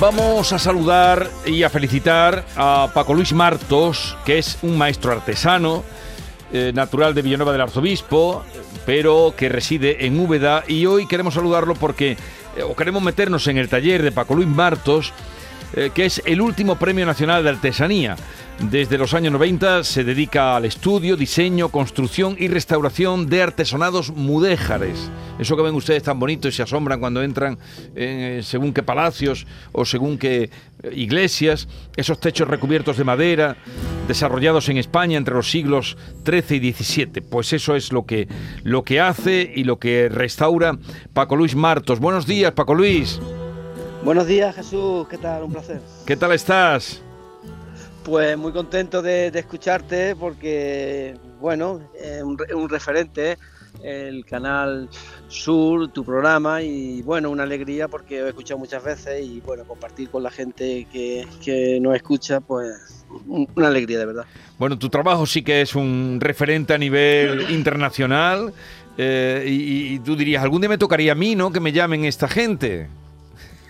Vamos a saludar y a felicitar a Paco Luis Martos, que es un maestro artesano, eh, natural de Villanueva del Arzobispo, pero que reside en Úbeda. Y hoy queremos saludarlo porque, eh, o queremos meternos en el taller de Paco Luis Martos, eh, que es el último premio nacional de artesanía. Desde los años 90 se dedica al estudio, diseño, construcción y restauración de artesonados mudéjares. Eso que ven ustedes tan bonito y se asombran cuando entran en eh, según qué palacios o según qué eh, iglesias, esos techos recubiertos de madera, desarrollados en España entre los siglos XIII y XVII. Pues eso es lo que, lo que hace y lo que restaura Paco Luis Martos. Buenos días, Paco Luis. Buenos días, Jesús. ¿Qué tal? Un placer. ¿Qué tal estás? Pues muy contento de, escucharte porque, bueno, es un, referente el canal Sur, tu programa y bueno, una alegría porque he escuchado muchas veces y bueno, compartir con la gente que, que nos escucha, pues una alegría de verdad. Bueno, tu trabajo sí que es un referente a nivel internacional eh, y, y, tú dirías, algún día me tocaría a mí, ¿no? Que me llamen esta gente.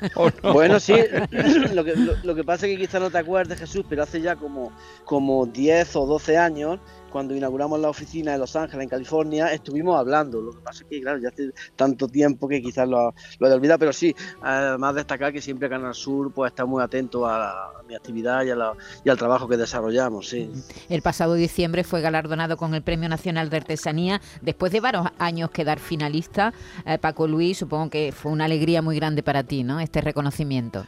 Bueno, sí, lo que, lo, que, pasa es que quizás no te acuerdes, Jesús, pero hace ya como, como 10 o 12 años cuando inauguramos la oficina de Los Ángeles, en California, estuvimos hablando. Lo que pasa es que, claro, ya hace tanto tiempo que quizás lo, lo he olvidado, pero sí, además destacar que siempre Canal Sur pues, está muy atento a, mi actividad y, y, al trabajo que desarrollamos. El pasado diciembre fue galardonado con el Premio Nacional de Artesanía. Después de varios años quedar finalista, eh, Paco Luis, supongo que fue una alegría muy grande para ti, ¿no? Este reconocimiento.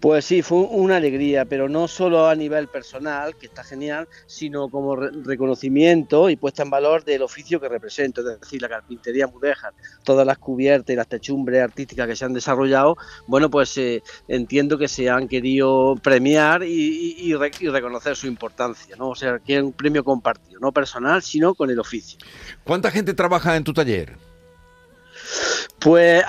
Pues sí, fue una alegría, pero no solo a nivel personal, que está genial, sino como reconocimiento y puesta en valor del oficio que represento, es decir, la carpintería mudéjar, todas las cubiertas y las techumbres artísticas que se han desarrollado, bueno, pues eh, entiendo que se han querido premiar y, reconocer su importancia, ¿no? O sea, que es un premio compartido, no personal, sino con el oficio. ¿Cuánta gente trabaja en tu taller? Pues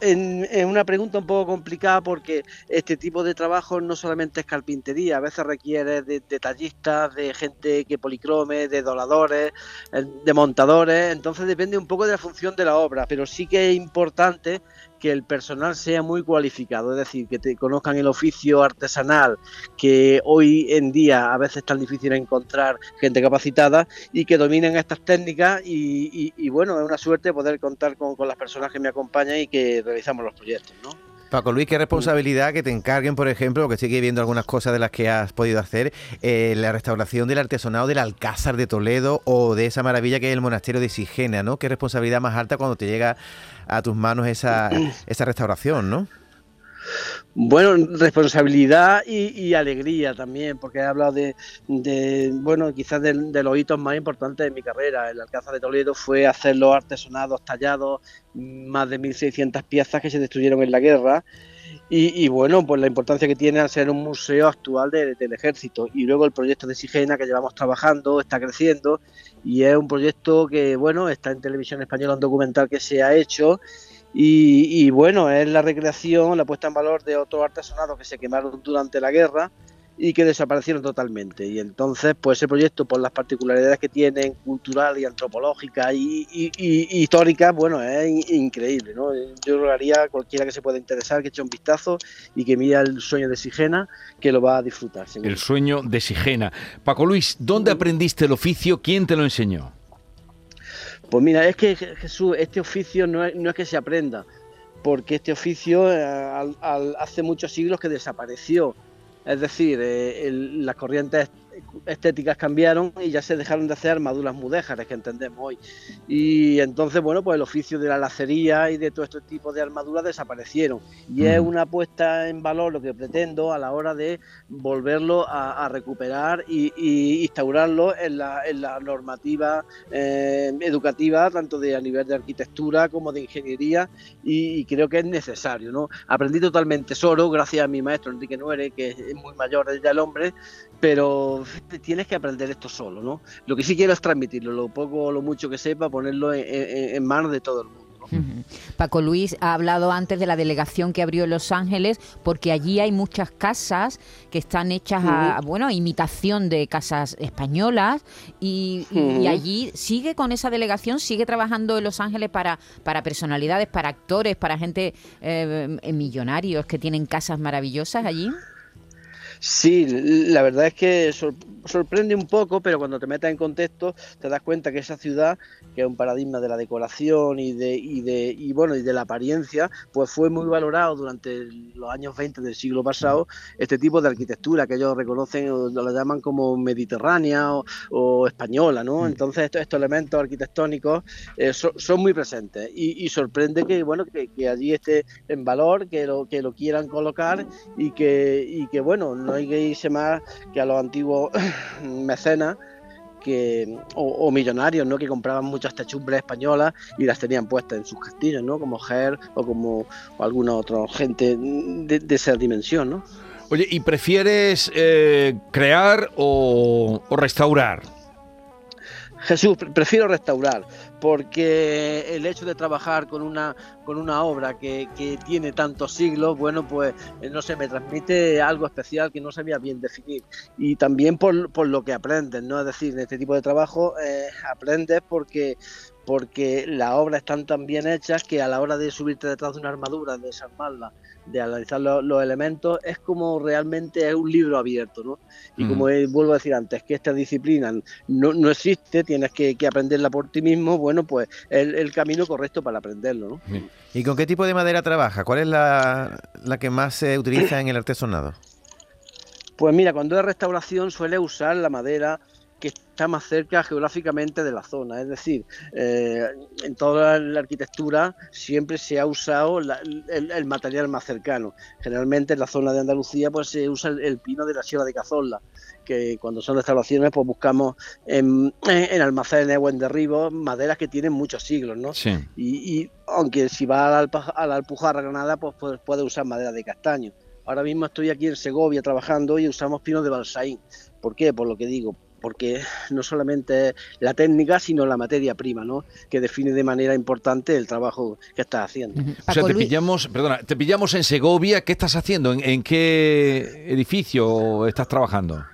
en, una pregunta un poco complicada porque este tipo de trabajo no solamente es carpintería, a veces requiere de detallistas, de gente que policrome, de doladores, eh, de montadores, entonces depende un poco de la función de la obra, pero sí que es importante que el personal sea muy cualificado, es decir, que te conozcan el oficio artesanal, que hoy en día a veces es tan difícil encontrar gente capacitada y que dominen estas técnicas y, bueno, es una suerte poder contar con, las personas que me acompañan y que realizamos los proyectos, ¿no? Paco Luis, qué responsabilidad que te encarguen, por ejemplo, porque sigue viendo algunas cosas de las que has podido hacer, eh, la restauración del artesonado del Alcázar de Toledo o de esa maravilla que es el monasterio de Sigena, ¿no? Qué responsabilidad más alta cuando te llega a tus manos esa, esa restauración, ¿no? Bueno, responsabilidad y, alegría también, porque he hablado de, bueno, quizás de, los hitos más importantes de mi carrera. El Alcázar de Toledo fue hacer los artesonados tallados, más de 1.600 piezas que se destruyeron en la guerra. Y, bueno, pues la importancia que tiene al ser un museo actual del ejército. Y luego el proyecto de Sigena que llevamos trabajando está creciendo y es un proyecto que, bueno, está en televisión española, un documental que se ha hecho y, bueno, es la recreación, la puesta en valor de otros artesonados que se quemaron durante la guerra y que desaparecieron totalmente. Y entonces, pues ese proyecto, por las particularidades que tienen, cultural y antropológica y, histórica, bueno, es increíble. ¿no? Yo rogaría a cualquiera que se pueda interesar que eche un vistazo y que mire el sueño de Sigena, que lo va a disfrutar. El sueño de Sigena. Paco Luis, ¿dónde aprendiste el oficio? ¿Quién te lo enseñó? Pues mira, es que Jesús, este oficio no es, que se aprenda, porque este oficio eh, hace muchos siglos que desapareció. Es decir, eh, las corrientes estéticas cambiaron y ya se dejaron de hacer armaduras mudéjares que entendemos hoy. Y entonces, bueno, pues el oficio de la lacería y de todo este tipo de armaduras desaparecieron. Y es una puesta en valor lo que pretendo a la hora de volverlo a, recuperar y, instaurarlo en la, normativa eh, educativa, tanto de a nivel de arquitectura como de ingeniería, y, creo que es necesario. ¿no? Aprendí totalmente solo, gracias a mi maestro Enrique Nuere, que es muy mayor ya el hombre, pero tienes que aprender esto solo, ¿no? Lo que sí quiero es transmitirlo, lo poco o lo mucho que sepa, ponerlo en, manos de todo el mundo. Paco Luis ha hablado antes de la delegación que abrió en Los Ángeles, porque allí hay muchas casas que están hechas a, bueno, imitación de casas españolas y, allí sigue con esa delegación, sigue trabajando en Los Ángeles para, para personalidades, para actores, para gente eh, millonarios que tienen casas maravillosas allí. Sí, la verdad es que sorprende un poco, pero cuando te metes en contexto te das cuenta que esa ciudad, que es un paradigma de la decoración y de, y de, y bueno, y de la apariencia, pues fue muy valorado durante los años 20 del siglo pasado este tipo de arquitectura que ellos reconocen o lo llaman como mediterránea o, española, ¿no? Mm. Entonces estos, estos elementos arquitectónicos eh, son muy presentes y, sorprende que bueno que, allí esté en valor, que lo, que lo quieran colocar y que, y que bueno, no hay que irse más que a los antiguos mecenas que, o, millonarios ¿no? que compraban muchas techumbres españolas y las tenían puestas en sus castillos, ¿no? como Ger o como alguna otra gente de, esa dimensión. ¿no? Oye, ¿y prefieres eh, crear o restaurar? Jesús, prefiero restaurar, porque el hecho de trabajar con una, con una obra que, tiene tantos siglos, bueno, pues eh, no sé, me transmite algo especial que no sabía bien definir. Y también por, por lo que aprendes, ¿no? Es decir, en este tipo de trabajo eh, aprendes porque porque las obras están tan bien hechas que a la hora de subirte detrás de una armadura, de desarmarla, de analizar los elementos, es como realmente es un libro abierto, ¿no? Y como vuelvo a decir antes, que esta disciplina no, no existe, tienes que, aprenderla por ti mismo, bueno, pues es el, camino correcto para aprenderlo, ¿no? ¿Y con qué tipo de madera trabaja? ¿Cuál es la, la que más se utiliza en el artesonado? Pues mira, cuando es restauración suele usar la madera que está más cerca geográficamente de la zona. Es decir, eh, en toda la arquitectura siempre se ha usado el, material más cercano. Generalmente en la zona de Andalucía pues se usa el, pino de la Sierra de Cazorla, que cuando son restauraciones pues buscamos en, almacenes o en derribos maderas que tienen muchos siglos, ¿no? Y, aunque si va a la, a la Alpujarra Granada pues puede usar madera de castaño. Ahora mismo estoy aquí en Segovia trabajando y usamos pino de balsaín. ¿Por qué? Por lo que digo, porque no solamente la técnica, sino la materia prima, ¿no? Que define de manera importante el trabajo que estás haciendo. O sea, te pillamos, perdona, te pillamos en Segovia, ¿qué estás haciendo? en qué edificio estás trabajando?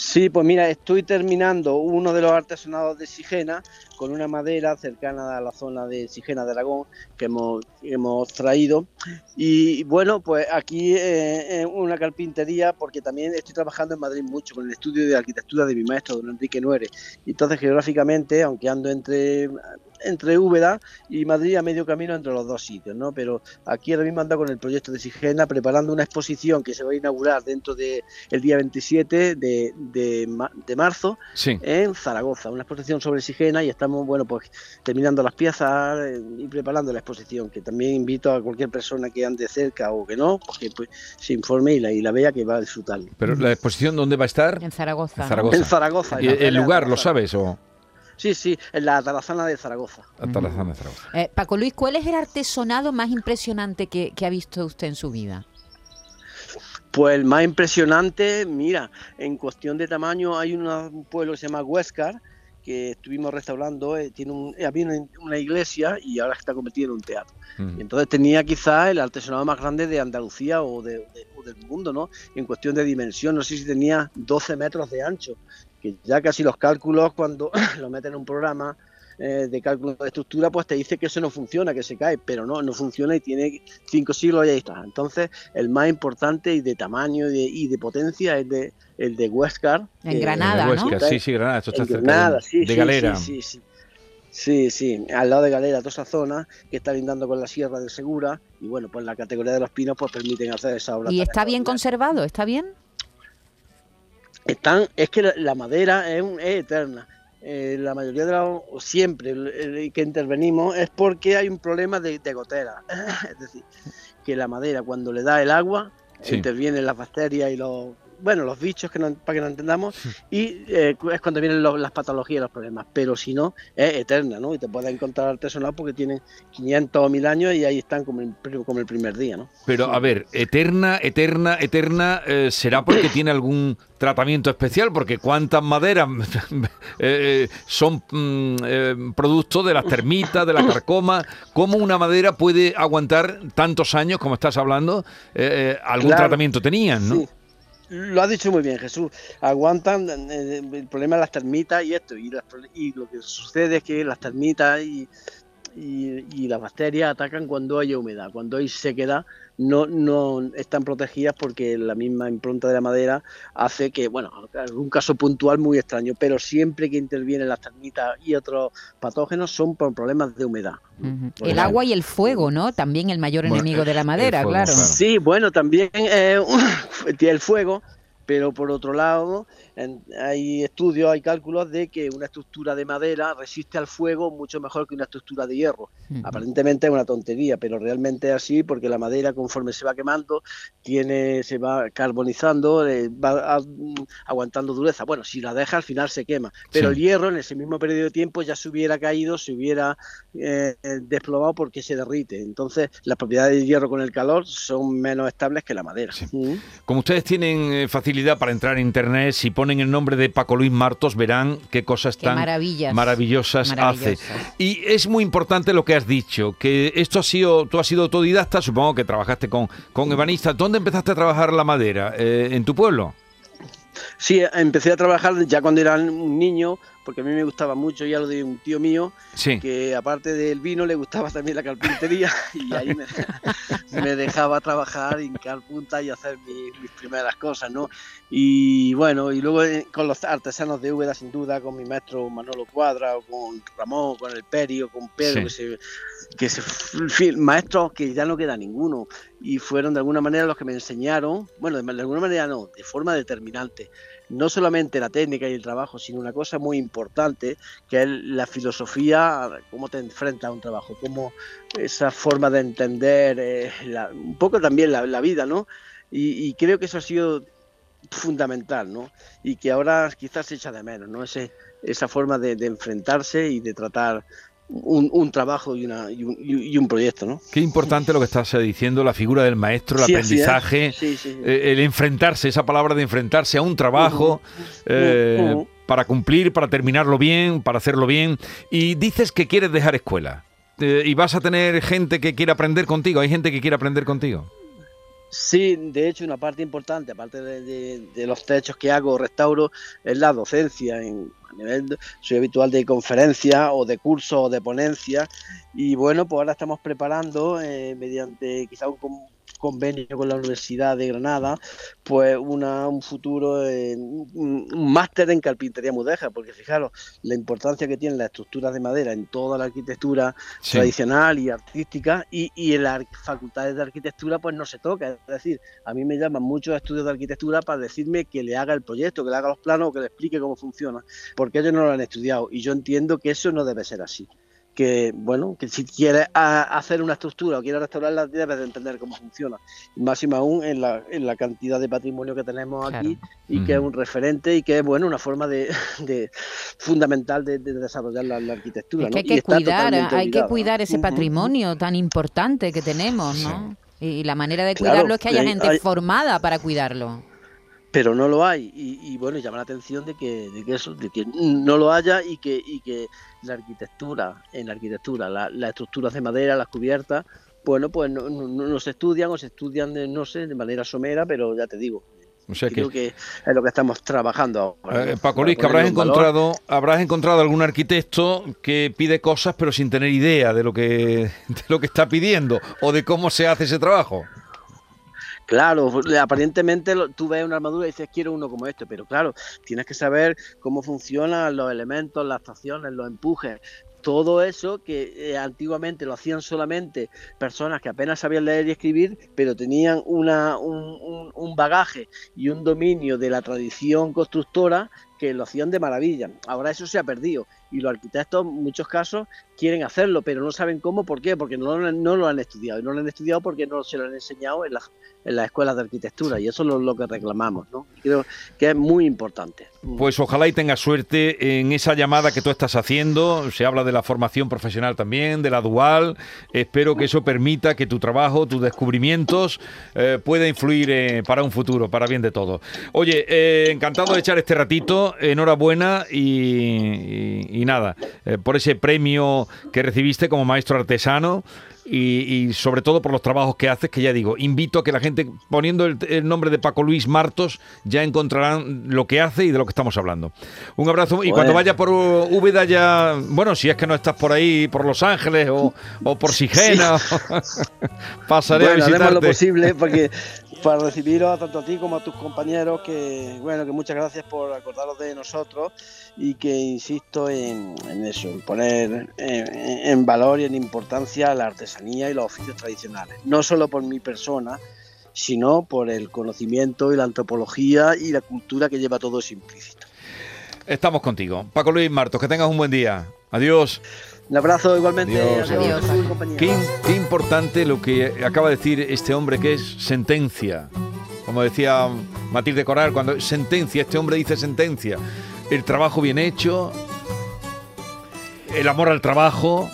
Sí, pues mira, estoy terminando uno de los artesonados de Sigena con una madera cercana a la zona de Sigena de Aragón que hemos, traído. Y bueno, pues aquí eh, una carpintería, porque también estoy trabajando en Madrid mucho con el estudio de arquitectura de mi maestro, don Enrique Nuere. Entonces, geográficamente, aunque ando entre entre Úbeda y Madrid a medio camino entre los dos sitios, ¿no? Pero aquí ahora mismo anda con el proyecto de Sigena preparando una exposición que se va a inaugurar dentro del el día 27 de, de, marzo en Zaragoza, una exposición sobre Sigena y estamos, bueno, pues terminando las piezas eh, y preparando la exposición, que también invito a cualquier persona que ande cerca o que no, porque pues, se informe y la, y la vea que va a disfrutar. ¿Pero la exposición dónde va a estar? En Zaragoza. En Zaragoza. ¿Y el lugar, lo sabes o...? Sí, sí, en la Tarazana de Zaragoza. de Zaragoza. Eh, Paco Luis, ¿cuál es el artesonado más impresionante que, ha visto usted en su vida? Pues el más impresionante, mira, en cuestión de tamaño hay un pueblo que se llama Huescar, que estuvimos restaurando, eh, tiene un, eh, había una, iglesia y ahora está convertido en un teatro. Entonces tenía quizás el artesonado más grande de Andalucía o, del mundo, ¿no? En cuestión de dimensión, no sé si tenía 12 metros de ancho que ya casi los cálculos cuando lo meten en un programa eh, de cálculo de estructura, pues te dice que eso no funciona, que se cae, pero no, no funciona y tiene cinco siglos y ahí está. Entonces, el más importante y de tamaño y de, potencia es de, el de Huescar. En Granada, ¿no? Sí, sí, Granada, esto está en Granada, sí, de Galera. Sí, sí, sí. Sí, al lado de Galera, toda esa zona que está lindando con la Sierra del Segura y bueno, pues la categoría de los pinos pues permiten hacer esa obra. ¿Y está bien conservado? ¿Está bien? Están, es que la, madera es, eterna. Eh, la mayoría de los, siempre que intervenimos es porque hay un problema de, gotera. es decir, que la madera cuando le da el agua, intervienen las bacterias y los, bueno, los bichos que no, para que no entendamos, y eh, es cuando vienen las patologías y los problemas, pero si no, es eterna, ¿no? Y te puedes encontrar artesanal porque tienen 500 o 1000 años y ahí están como el, como el primer día, ¿no? Pero a ver, eterna, eterna, eterna, eh, ¿será porque tiene algún tratamiento especial? Porque cuántas maderas eh, son mm, producto de las termitas, de la carcoma, ¿cómo una madera puede aguantar tantos años, como estás hablando? algún tratamiento tenían, ¿no? Lo has dicho muy bien, Jesús. Aguantan eh, el problema de las termitas y esto. Y, y lo que sucede es que las termitas y, y, las bacterias atacan cuando hay humedad. Cuando hay sequedad no, no están protegidas porque la misma impronta de la madera hace que, bueno, algún caso puntual muy extraño, pero siempre que intervienen las termitas y otros patógenos son por problemas de humedad. El agua y el fuego, ¿no? También el mayor enemigo de la madera, claro. Sí, bueno, también eh, el fuego pero por otro lado hay estudios, hay cálculos de que una estructura de madera resiste al fuego mucho mejor que una estructura de hierro. Aparentemente es una tontería, pero realmente es así porque la madera conforme se va quemando tiene se va carbonizando, eh, va aguantando dureza. Bueno, si la deja al final se quema, pero el hierro en ese mismo periodo de tiempo ya se hubiera caído, se hubiera eh, desplomado porque se derrite. Entonces las propiedades del hierro con el calor son menos estables que la madera. Como ustedes tienen eh, facilidad para entrar en internet, si ponen el nombre de Paco Luis Martos, verán qué cosas tan maravillosas, hace. Y es muy importante lo que has dicho, que esto ha sido, tú has sido autodidacta, supongo que trabajaste con, con ebanistas. ¿Dónde empezaste a trabajar la madera? Eh, ¿En tu pueblo? Sí, empecé a trabajar ya cuando era un niño, porque a mí me gustaba mucho ya lo de un tío mío, que aparte del vino le gustaba también la carpintería y ahí me, dejaba trabajar, hincar punta y hacer mis, primeras cosas, ¿no? Y bueno, y luego eh, con los artesanos de Úbeda, sin duda, con mi maestro Manolo Cuadra, o con Ramón, con el Perio, con Pedro, que se, que se, maestros que ya no queda ninguno y fueron de alguna manera los que me enseñaron, bueno, de alguna manera no, de forma determinante no solamente la técnica y el trabajo, sino una cosa muy importante, que es la filosofía, cómo te enfrentas a un trabajo, cómo esa forma de entender eh, un poco también la, vida, ¿no? Y, creo que eso ha sido fundamental, ¿no? Y que ahora quizás se echa de menos, ¿no? Ese, esa forma de enfrentarse y de tratar un, trabajo y, una, y, un, proyecto. ¿no? Qué importante lo que estás diciendo, la figura del maestro, el aprendizaje, eh, el enfrentarse, esa palabra de enfrentarse a un trabajo. Eh, para cumplir, para terminarlo bien, para hacerlo bien. Y dices que quieres dejar escuela. Eh, y vas a tener gente que quiere aprender contigo. ¿Hay gente que quiere aprender contigo? Sí, de hecho, una parte importante, aparte de, los techos que hago, restauro, es la docencia. En, a nivel, soy habitual de conferencias o de cursos o de ponencias. Y bueno, pues ahora estamos preparando, eh, mediante quizá un, convenio con la Universidad de Granada, pues una, un futuro, un, máster en carpintería mudeja, porque fijaros la importancia que tienen las estructuras de madera en toda la arquitectura tradicional y artística, y, y, en las facultades de arquitectura pues no se toca. Es decir, a mí me llaman muchos estudios de arquitectura para decirme que le haga el proyecto, que le haga los planos o que le explique cómo funciona, porque ellos no lo han estudiado, y yo entiendo que eso no debe ser así que bueno, que si quieres hacer una estructura o quieres restaurarla, debes de entender cómo funciona. Y máximo aún en la, en la cantidad de patrimonio que tenemos aquí y que es un referente y que es bueno una forma de, fundamental de, desarrollar la, arquitectura. hay que cuidar, hay que cuidar ese patrimonio tan importante que tenemos, ¿no? Y la manera de cuidarlo es que haya gente formada para cuidarlo pero no lo hay y, bueno llama la atención de que, de que eso de que no lo haya y que y que la arquitectura en la arquitectura las estructuras de madera las cubiertas bueno pues no, no, se estudian o se estudian de, no sé de manera somera pero ya te digo creo que, es lo que estamos trabajando ahora. Eh, Paco Luis, que habrás encontrado, habrás encontrado algún arquitecto que pide cosas pero sin tener idea de lo que de lo que está pidiendo o de cómo se hace ese trabajo. Claro, aparentemente tú ves una armadura y dices quiero uno como este, pero claro, tienes que saber cómo funcionan los elementos, las estaciones, los empujes, todo eso que eh, antiguamente lo hacían solamente personas que apenas sabían leer y escribir, pero tenían una, un, un, bagaje y un dominio de la tradición constructora que lo hacían de maravilla. Ahora eso se ha perdido y los arquitectos en muchos casos quieren hacerlo, pero no saben cómo, ¿por qué? Porque no, no lo han estudiado y no lo han estudiado porque no se lo han enseñado en las, en las escuelas de arquitectura y eso es lo, que reclamamos, ¿no? Creo que es muy importante. Pues ojalá y tengas suerte en esa llamada que tú estás haciendo, se habla de la formación profesional también, de la dual, espero que eso permita que tu trabajo, tus descubrimientos eh, pueda influir eh, para un futuro, para bien de todo. Oye, eh, encantado de echar este ratito, enhorabuena y y nada, eh, por ese premio que recibiste como maestro artesano y, sobre todo por los trabajos que haces, que ya digo, invito a que la gente, poniendo el, nombre de Paco Luis Martos, ya encontrarán lo que hace y de lo que estamos hablando. Un abrazo y cuando vaya por Úbeda ya, bueno, si es que no estás por ahí, por Los Ángeles o, por Sigena, pasaré a visitarte. Haremos lo posible porque para recibiros tanto a ti como a tus compañeros, que bueno, que muchas gracias por acordaros de nosotros y que insisto en, eso, en poner en, valor y en importancia la artesanía y los oficios tradicionales, no solo por mi persona, sino por el conocimiento y la antropología y la cultura que lleva todo eso implícito. Estamos contigo. Paco Luis Martos, que tengas un buen día. Adiós. Un abrazo igualmente. Adiós. Qué, importante lo que acaba de decir este hombre que es sentencia. Como decía Matilde Coral, cuando sentencia, este hombre dice sentencia. El trabajo bien hecho, el amor al trabajo.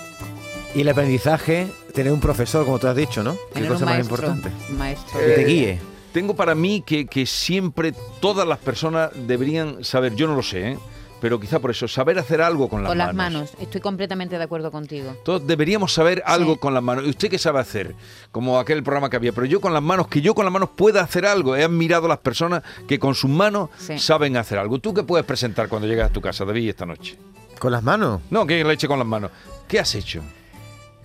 Y el aprendizaje, tener un profesor, como tú has dicho, ¿no? Qué cosa más importante. Maestro. Que te guíe. Tengo para mí que, que siempre todas las personas deberían saber, yo no lo sé, ¿eh? Pero quizá por eso, saber hacer algo con las manos. Con las manos, estoy completamente de acuerdo contigo. Todos deberíamos saber algo con las manos. ¿Y usted qué sabe hacer? Como aquel programa que había, pero yo con las manos, que yo con las manos pueda hacer algo. He admirado a las personas que con sus manos saben hacer algo. ¿Tú qué puedes presentar cuando llegas a tu casa, David, esta noche? ¿Con las manos? No, que leche con las manos. ¿Qué has hecho?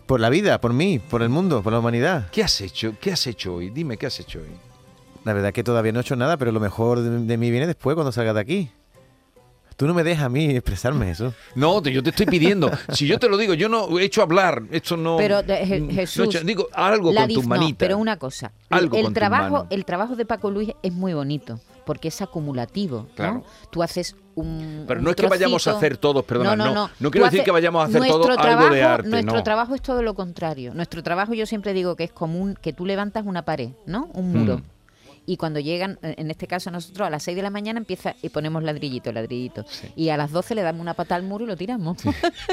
Por la vida, por mí, por el mundo, por la humanidad. ¿Qué has hecho? ¿Qué has hecho hoy? Dime, ¿qué has hecho hoy? La verdad que todavía no he hecho nada, pero lo mejor de, de mí viene después cuando salga de aquí. Tú no me dejas a mí expresarme eso. No, yo te estoy pidiendo. si yo te lo digo, yo no he hecho hablar. Esto no. Pero Jesús. digo algo con tus manitas. pero una cosa. Algo el, trabajo, el trabajo de Paco Luis es muy bonito porque es acumulativo. Claro. Tú haces un. Pero no es que vayamos a hacer todos, perdona, no, no, no. No, quiero decir que vayamos a hacer todo algo de arte. Nuestro trabajo es todo lo contrario. Nuestro trabajo, yo siempre digo que es común que tú levantas una pared, ¿no? Un muro. Mm y cuando llegan, en este caso nosotros a las 6 de la mañana empieza y ponemos ladrillito, ladrillito. Y a las 12 le damos una pata al muro y lo tiramos.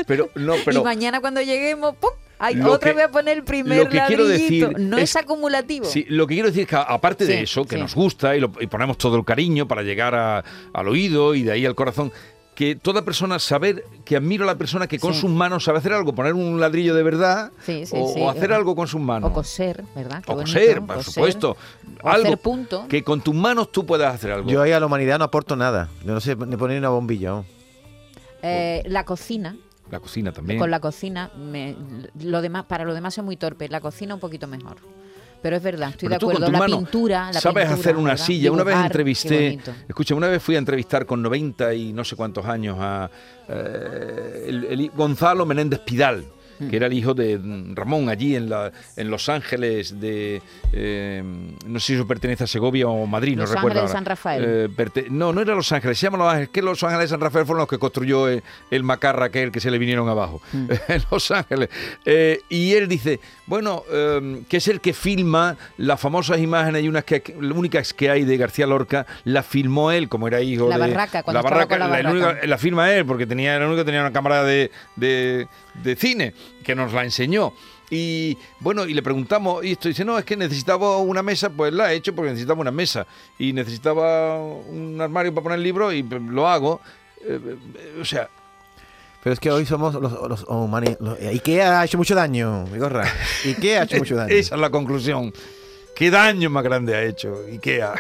Pero, no, pero, y mañana cuando lleguemos, ¡pum! Ay, otra vez a poner el primer lo que quiero decir no es, acumulativo. Sí, lo que quiero decir es que aparte de eso, que nos gusta y, lo, y, ponemos todo el cariño para llegar al oído y de ahí al corazón, que toda persona saber que admiro a la persona que con sus manos sabe hacer algo, poner un ladrillo de verdad o, hacer algo con sus manos. O coser, ¿verdad? o coser, por supuesto. algo punto. que con tus manos tú puedas hacer algo. Yo ahí a la humanidad no aporto nada. Yo no sé ni poner una bombilla. Eh, la cocina. La cocina también. Con la cocina, lo demás, para lo demás soy muy torpe. La cocina un poquito mejor. Pero es verdad, estoy de acuerdo. La pintura, la Sabes hacer una silla. una vez entrevisté, escucha, una vez fui a entrevistar con 90 y no sé cuántos años a eh, Gonzalo Menéndez Pidal que era el hijo de Ramón allí en, la, en Los Ángeles de... Eh, no sé si eso pertenece a Segovia o Madrid, Los no recuerdo. Ángeles de San Rafael. Eh, no, no era Los Ángeles, se llama Los Ángeles. Que Los Ángeles de San Rafael fueron los que construyó el, macarra aquel que se le vinieron abajo. Mm. en Los Ángeles. Eh, y él dice, bueno, que es el que filma las famosas imágenes y unas que las únicas que hay de García Lorca, la filmó él, como era hijo la de... Barraca, cuando la barraca, la, barraca. La, firma él, porque tenía, era el único que tenía una cámara de, de, de cine que nos la enseñó. Y bueno, y le preguntamos, y esto dice, no, es que necesitaba una mesa, pues la he hecho porque necesitaba una mesa. Y necesitaba un armario para poner el libro y lo hago. Eh, eh, o sea... Pero es que hoy somos los, los, humanos. IKEA ha hecho mucho daño, Igorra. IKEA ha hecho mucho daño. Esa es la conclusión. ¿Qué daño más grande ha hecho IKEA?